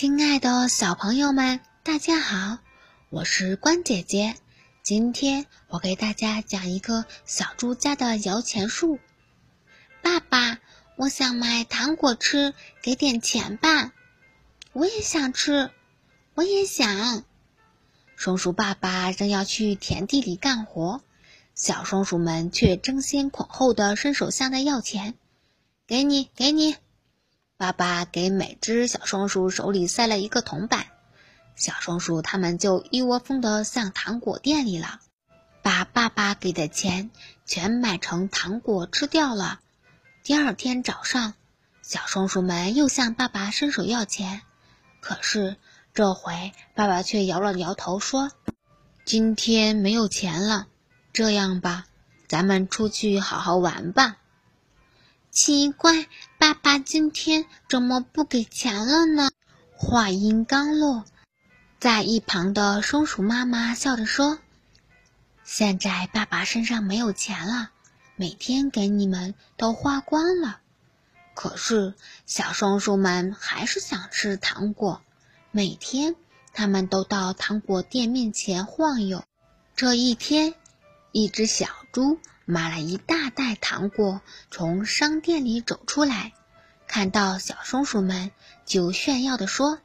亲爱的小朋友们，大家好，我是关姐姐。今天我给大家讲一个小猪家的摇钱树。爸爸，我想买糖果吃，给点钱吧。我也想吃，我也想。松鼠爸爸正要去田地里干活，小松鼠们却争先恐后的伸手向他要钱。给你，给你。爸爸给每只小松鼠手里塞了一个铜板，小松鼠它们就一窝蜂地向糖果店里了，把爸爸给的钱全买成糖果吃掉了。第二天早上，小松鼠们又向爸爸伸手要钱，可是这回爸爸却摇了摇头说：“今天没有钱了，这样吧，咱们出去好好玩吧。”奇怪，爸爸今天怎么不给钱了呢？话音刚落，在一旁的松鼠妈妈笑着说：“现在爸爸身上没有钱了，每天给你们都花光了。可是小松鼠们还是想吃糖果，每天他们都到糖果店面前晃悠。这一天，一只小猪。”买了一大袋糖果，从商店里走出来，看到小松鼠们，就炫耀地说：“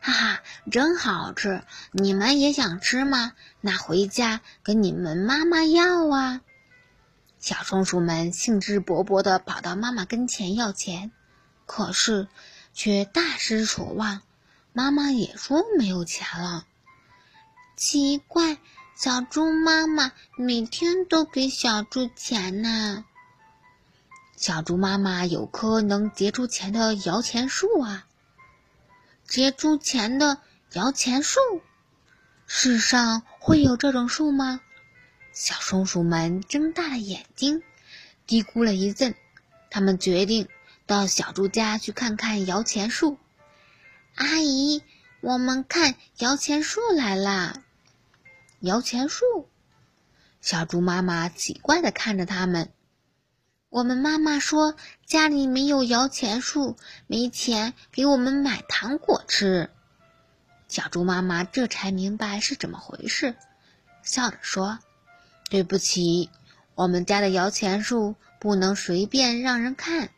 哈哈，真好吃！你们也想吃吗？那回家跟你们妈妈要啊！”小松鼠们兴致勃勃地跑到妈妈跟前要钱，可是却大失所望，妈妈也说没有钱了。奇怪。小猪妈妈每天都给小猪钱呢。小猪妈妈有棵能结出钱的摇钱树啊！结出钱的摇钱树，世上会有这种树吗？小松鼠们睁大了眼睛，嘀咕了一阵，他们决定到小猪家去看看摇钱树。阿姨，我们看摇钱树来啦！摇钱树，小猪妈妈奇怪的看着他们。我们妈妈说家里没有摇钱树，没钱给我们买糖果吃。小猪妈妈这才明白是怎么回事，笑着说：“对不起，我们家的摇钱树不能随便让人看。”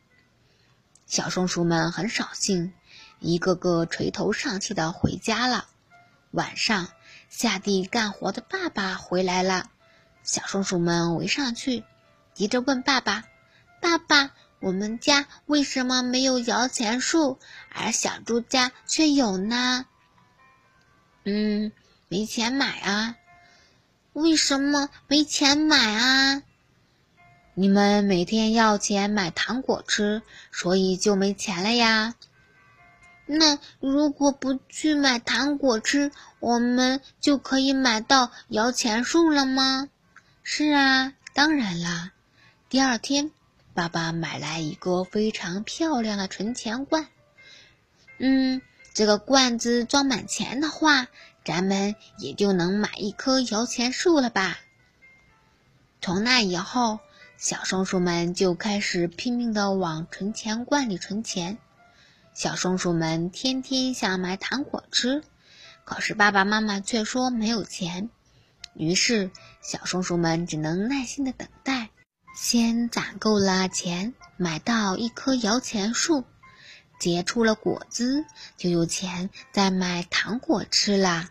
小松鼠们很扫兴，一个个垂头丧气的回家了。晚上。下地干活的爸爸回来了，小松鼠们围上去，急着问爸爸：“爸爸，我们家为什么没有摇钱树，而小猪家却有呢？”“嗯，没钱买啊。”“为什么没钱买啊？”“你们每天要钱买糖果吃，所以就没钱了呀。”那如果不去买糖果吃，我们就可以买到摇钱树了吗？是啊，当然啦。第二天，爸爸买来一个非常漂亮的存钱罐。嗯，这个罐子装满钱的话，咱们也就能买一棵摇钱树了吧？从那以后，小松鼠们就开始拼命的往存钱罐里存钱。小松鼠们天天想买糖果吃，可是爸爸妈妈却说没有钱。于是，小松鼠们只能耐心的等待，先攒够了钱，买到一棵摇钱树，结出了果子，就有钱再买糖果吃了。